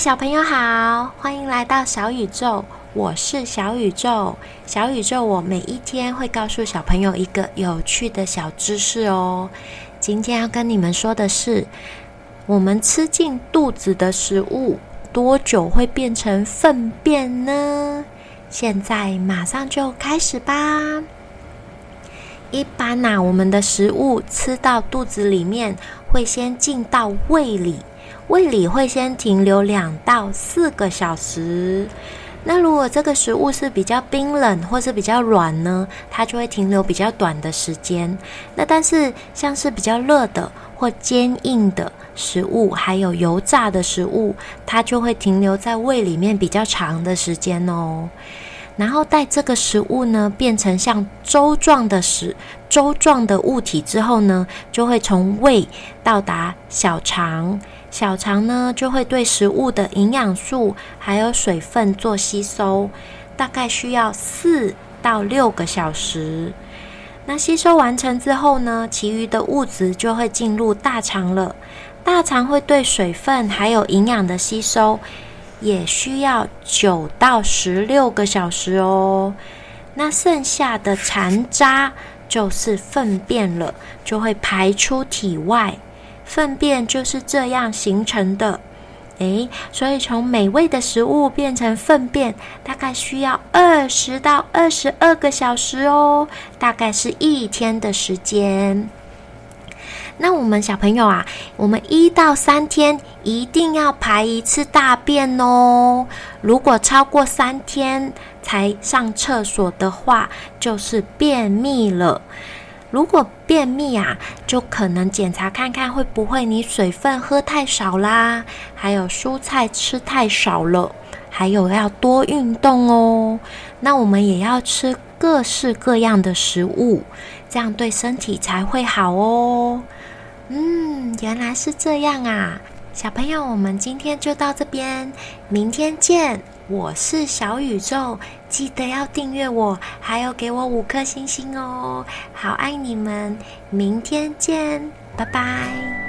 小朋友好，欢迎来到小宇宙，我是小宇宙。小宇宙，我每一天会告诉小朋友一个有趣的小知识哦。今天要跟你们说的是，我们吃进肚子的食物多久会变成粪便呢？现在马上就开始吧。一般呐，我们的食物吃到肚子里面，会先进到胃里。胃里会先停留两到四个小时。那如果这个食物是比较冰冷或是比较软呢，它就会停留比较短的时间。那但是像是比较热的或坚硬的食物，还有油炸的食物，它就会停留在胃里面比较长的时间哦。然后待这个食物呢变成像粥状的食粥状的物体之后呢，就会从胃到达小肠。小肠呢，就会对食物的营养素还有水分做吸收，大概需要四到六个小时。那吸收完成之后呢，其余的物质就会进入大肠了。大肠会对水分还有营养的吸收，也需要九到十六个小时哦。那剩下的残渣就是粪便了，就会排出体外。粪便就是这样形成的，诶，所以从美味的食物变成粪便，大概需要二十到二十二个小时哦，大概是一天的时间。那我们小朋友啊，我们一到三天一定要排一次大便哦，如果超过三天才上厕所的话，就是便秘了。如果便秘啊，就可能检查看看会不会你水分喝太少啦，还有蔬菜吃太少了，还有要多运动哦。那我们也要吃各式各样的食物，这样对身体才会好哦。原来是这样啊，小朋友，我们今天就到这边，明天见。我是小宇宙，记得要订阅我，还有给我五颗星星哦，好爱你们，明天见，拜拜。